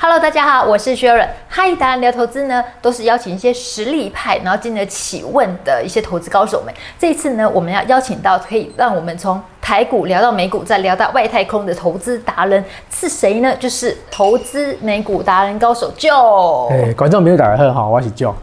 Hello，大家好，我是 Sharon。嗨，达人聊投资呢，都是邀请一些实力派，然后经得起问的一些投资高手们。这一次呢，我们要邀请到可以让我们从台股聊到美股，再聊到外太空的投资达人是谁呢？就是投资美股达人高手 Joe。哎，观众朋友大家好，我是 Joe。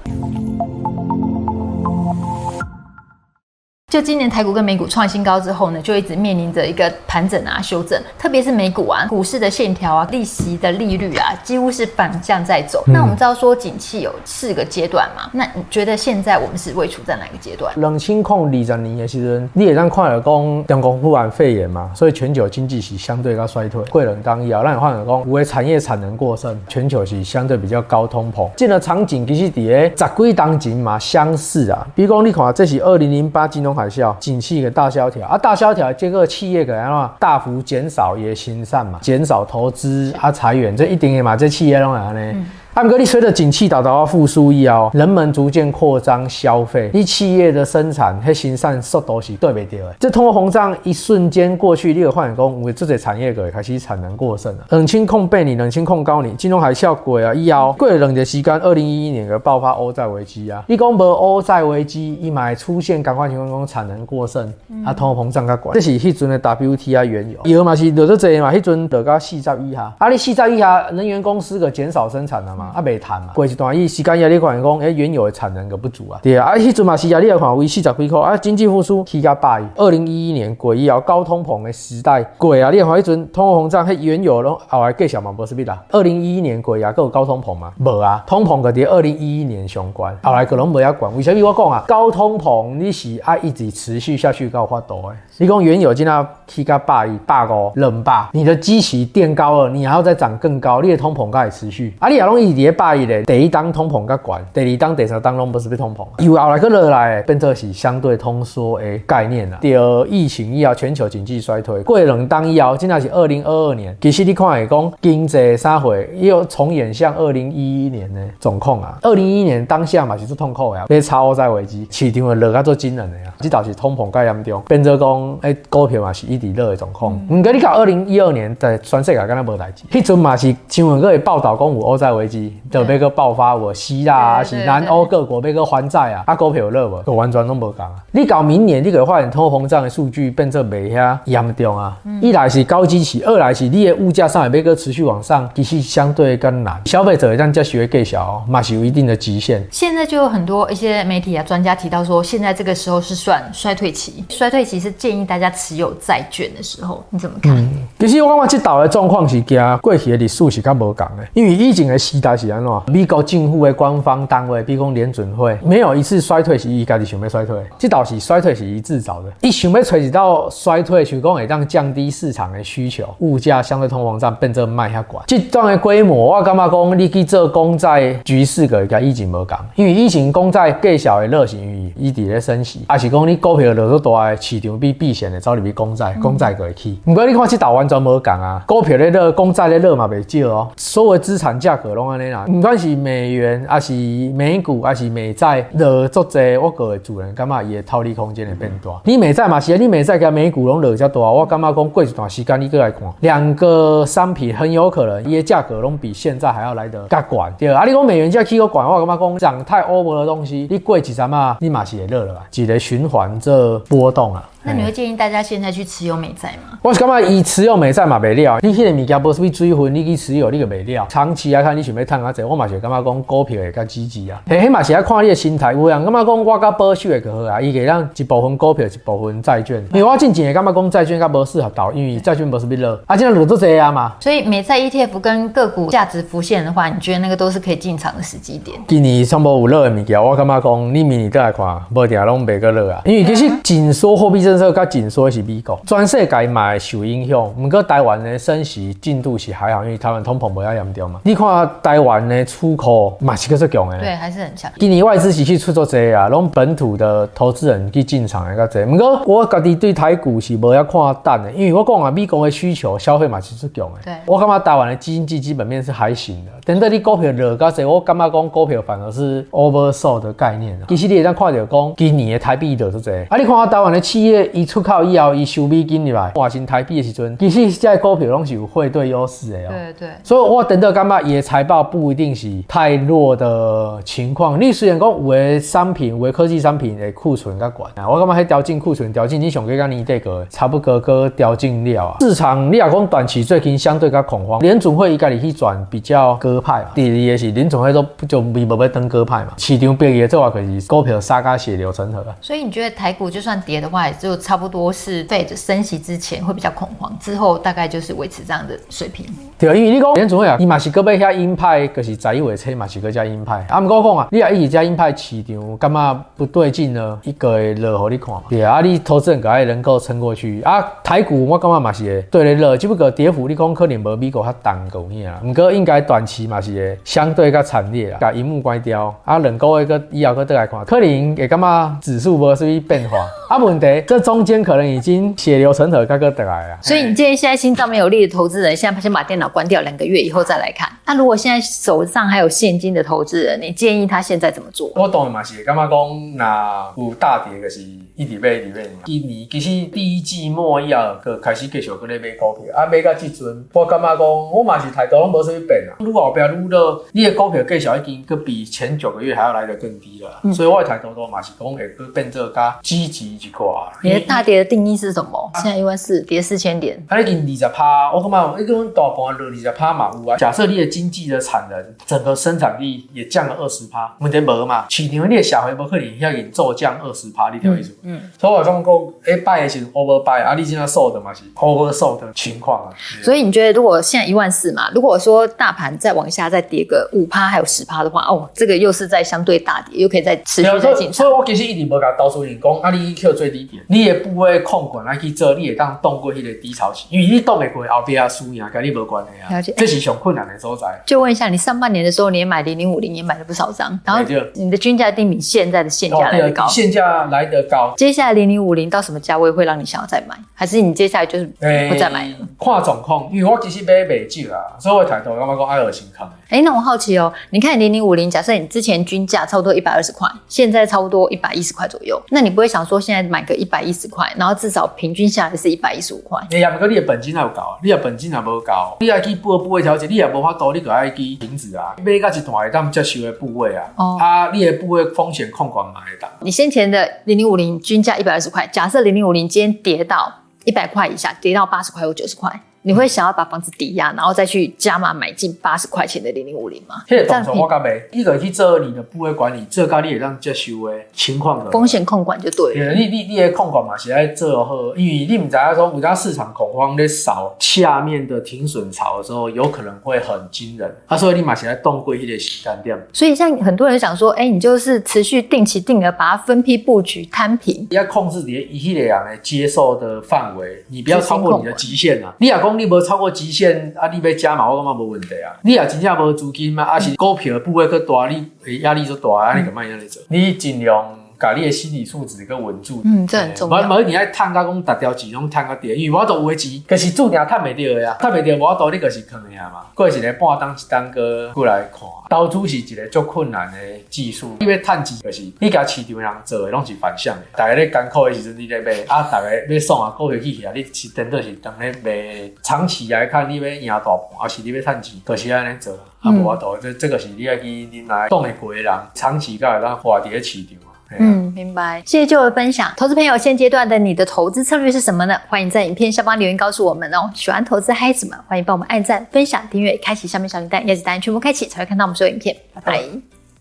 就今年台股跟美股创新高之后呢，就一直面临着一个盘整啊、修正，特别是美股啊，股市的线条啊、利息的利率啊，几乎是反向在走。嗯、那我们知道说，景气有四个阶段嘛，那你觉得现在我们是位处在哪个阶段？冷清控二十年的时阵，你也让看了讲中国武汉肺炎嘛，所以全球经济是相对较衰退。贵人当要让你看了讲，有的产业产能过剩，全球是相对比较高通膨。这个场景其实伫个十几当前嘛相似啊，比如讲你看，这是二零零八金融海啸，景气个大萧条啊，大萧条这个企业个安怎大幅减少也行善嘛，减少投资啊，裁员，这一定的嘛，这企业拢会安尼。嗯按哥，你随着景气达到复苏以后，人们逐渐扩张消费，你企业的生产和生产速度是对不对的？这通货膨胀一瞬间过去，你有发现讲，为这些产业个开始产能过剩了。冷清控八年，冷清控高你，金融海啸过啊以后，过了两年时间，二零一一年个爆发欧债危机啊。你讲无欧债危机，伊嘛出现赶快情况讲产能过剩，啊通货膨胀较悬，这是迄阵的 WTI 原油，油嘛是落咗济嘛，迄阵落到四十以下，啊你四十以下，能源公司个减少生产了嘛？啊，未谈嘛，过一段伊时间也你看讲，哎，原油的产能个不足啊，对啊，啊，迄阵嘛是啊，你来看为四十几箍啊，经济复苏起价百亿。二零一一年过以后高通膨的时代过啊，你来看迄阵通货膨胀，迄原油拢后来继续嘛，无是必啦。二零一一年过啊，佫有高通膨嘛？无啊，通膨个伫二零一一年相关，后来可能无要管。为啥物我讲啊？高通膨你是啊一直持续下去有法度诶？你讲原油今仔起价百亿百五两百，你的基期垫高了，你还要再涨更高，你的通膨该持续。啊，你也拢一直百。第一档通膨较悬，第二档、第三档拢不是被通膨，又后来个落来变做是相对通缩的概念啦。第二，疫情以后全球经济衰退，过两档以后，今仔是二零二二年，其实你看会讲经济啥会又重演像二零一一年的状况啊。二零一一年当下嘛是最痛苦的，被超欧债危机，市场会落较做惊人的呀。即倒是通膨较严重，变做讲诶股票嘛是一直落的状况。唔过你看二零一二年在全世界敢若无代志，迄阵嘛是新闻阁会报道讲有欧债危机。要个爆发，我希腊啊，是南欧各国要个还债啊，啊股票有热无？完全拢无讲啊！你搞明年，你可以发现通货膨胀的数据变做袂遐严重啊。嗯、一来是高基期，二来是你的物价上也要个持续往上，其实相对更难。消费者让价学计小，嘛是有一定的极限。现在就有很多一些媒体啊、专家提到说，现在这个时候是算衰退期，衰退期是建议大家持有债券的时候，你怎么看？嗯、其实我感觉这岛的状况是跟过去的历史是较无共的，因为以前的时代是安怎？美国政府的官方单位，比如讲联准会，没有一次衰退是伊家己想要衰退，这倒是衰退是伊制造的。伊想要垂直到衰退，想讲会当降低市场的需求，物价相对通货膨胀变做卖遐悬。这段的规模，我感觉讲你去做公债局势个甲以前无共，因为以前公债计小的热是因为伊伫咧升息，还是讲你股票落多大，市场比避险的走入去公债，公债个会起。不过你看这岛完全无共啊，股票咧热，公债咧热嘛袂少哦，所有资产价格拢安尼啦，唔管是美元，还是美股，还是美债，落足济，我个主人感觉伊的套利空间会变大。你美债嘛是，你美债跟美股拢落较大，我感觉讲过一段时间你过来看，两个商品很有可能伊的价格拢比现在还要来得较悬。对啊，你讲美元价起个悬，我感觉讲涨太 over 的东西，你过一阵嘛，你嘛是会热了吧？一个循环这波动啊。那你会建议大家现在去持有美债吗？我是感觉以持有美债嘛袂了，你迄个物件不是被追分，你去持有你个袂了。长期来看，你想要赚较济，我嘛是感觉讲股票会较积极啊。嘿，迄嘛是要看你的心态。有人感觉讲我较保守会较好啊，伊给咱一部分股票，一部分债券。因为我进前会感觉讲债券较无适合投，因为债券不是被热，啊，现在热都这啊嘛。所以美债 ETF 跟个股价值浮现的话，你觉得那个都是可以进场的时机点？今年上无有热的物件，我感觉讲你明年再来看，无定拢袂个热啊。因为其实紧缩货币政策甲紧缩。是美国全世界嘛受影响，不过台湾的升息进度是还好，因为台湾通膨无遐严重嘛。你看台台湾的出口嘛是够足强的，对，还是很强。今年外资是去出做这啊，拢本土的投资人去进场的较济。不过我家己对台股是无要看淡的，因为我讲啊，美国的需求消费嘛是最强的。对，我感觉台湾的经济基本面是还行的。等到你股票热较济，我感觉讲股票反而是 oversold 的概念。其实你会当看到讲今年的台币热做济，啊，你看台湾的企业一出口以后，伊收美金入来换成台币的时阵，其实这股票拢是有汇兑优势的哦。对对。所以我等到感觉伊的财报不一定是太弱的情况。你虽然讲有的商品、有的科技商品的库存较悬啊，我感觉还调进库存，调进你上个讲年底个差不多个调进了啊。市场你若讲短期最近相对较恐慌，联总会伊家己去转比较鸽派嘛。第二个是联总会都就没无要当鸽派嘛。市场变个做法可是股票杀个血流成河。所以你觉得台股就算跌的话，也就差不多是 Fed 升息之前会比较恐慌，之后大概就是维持这样的水平。对，因为你讲联总会啊，伊嘛是个要遐鹰派，就是十一月初嘛是加鹰派。啊，毋过讲啊，你啊一直加鹰派市场感觉不对劲呢，一个会落互你看嘛。对啊，你投资人个爱能够撑过去啊。台股我感觉嘛是会对咧落，只不过跌幅你讲可能无美国较重够尔啊。毋过应该短期嘛是会相对较惨烈啊。甲荧幕关掉啊，两个月个以后个再来看，可能会感觉指数无什么变化。啊，问题这中间可能已经血流成河，个个得来啊。所以你建议现在心脏没有力的投资人，现在先把电脑关掉，两个月以后再来看。那如果现在手上还有现金的投资人，你建议他现在怎么做？我当然嘛是感觉讲，那有大跌就是一直买一直买。今年其实第一季末以后，个开始继续个咧买股票，啊买到这阵，我感觉讲，我嘛是态度拢无啥物变啊。愈后边愈落，你的股票继续已经个比前九个月还要来得更低了。嗯、所以我的态度都嘛是讲会个变做较积极一块。你的大跌的定义是什么？啊、现在一万四跌四千点，啊已经二十趴，我感觉一个大盘落二十趴嘛有啊。假设你的经济的产能，整个生产力也降了二十趴，问题无嘛？市场你的小回无可能要给骤降二十趴，你听意思？嗯，所以我讲讲，哎，buy 的是 over buy，啊，你现在 sold 嘛是 over sold 的情况啊。所以你觉得，如果现在一万四嘛，如果说大盘再往下再跌个五趴，还有十趴的话，哦，这个又是在相对大跌，又可以再持续再进场。所以我其实一直无甲投资人讲，啊，你去最低点，你也不会控管来去做，你也当动过迄个低潮期，因为你动袂过后边啊输赢，跟你无关系啊。了解，这是上困难的所在。就问一下，你上半年的时候，你也买零零五零，也买了不少张，然后你的均价定比现在的现价来得高，现价来得高。接下来零零五零到什么价位会让你想要再买？还是你接下来就是不再买了？看状况，因为我其实买袂少啊，所以我抬头我感觉讲爱尔新康。哎，那我好奇哦，你看零零五零，假设你之前均价差不多一百二十块，现在差不多一百一十块左右，那你不会想说现在买个一百一十块，然后至少平均下来是一百一十五块？哎呀，不过你的本金还有高，你的本金还无高，你要去补部位调节，你也无法度，你个爱去停止啊，买个一段会当接受的部位啊，哦、啊，你的部位风险控管嘛会当。你先前的零零五零均价一百二十块，假设零零五零今天跌到一百块以下，跌到八十块或九十块。你会想要把房子抵押，然后再去加码买进八十块钱的零零五零吗？这个动作我干没，一个去做你的部位管理，这个你也让接受的情况的风险控管就对了。你你你的控管嘛，是在做好，因为你唔知道说，有家市场恐慌在扫下面的停损潮的时候，有可能会很惊人。啊，所以你嘛是在动过一些时间点。所以像很多人想说，哎、欸，你就是持续定期定额把它分批布局摊平，你要控制你的一系列人的接受的范围，你不要超过你的极限啊。你讲你无超过极限，啊，你要加嘛，我感觉无问题啊。你也真正无资金嘛，啊是股票部位去大，你压力就大啊，你就慢样来做。你尽量。把你的心理素质跟稳住，嗯，这很重要。无无，你爱趁甲讲达条钱拢趁个跌，因为我都有的钱，可是注定趁袂着呀，趁袂着，我都你就是坑呀嘛。过一个半当一当个过来看，投资是一个足困难的技术。你要趁钱，就是你甲市场人做的拢是反向的。大家咧艰苦的时阵，你咧卖啊，大家要爽啊，股票起起啊，你是真的是当咧卖。长期来看，你要赢大盘，还是你要趁钱，就是安尼做，啊，无法度。这这个是你要去恁来懂的过的人，长期甲会当活伫咧市场。嗯，明白。谢谢的分享。投资朋友，现阶段的你的投资策略是什么呢？欢迎在影片下方留言告诉我们哦。喜欢投资嗨子们，欢迎帮我们按赞、分享、订阅、开启下面小铃铛，叶子答案全部开启，才会看到我们所有影片。拜拜。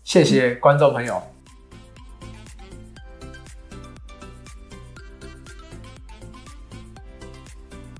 谢谢观众朋友。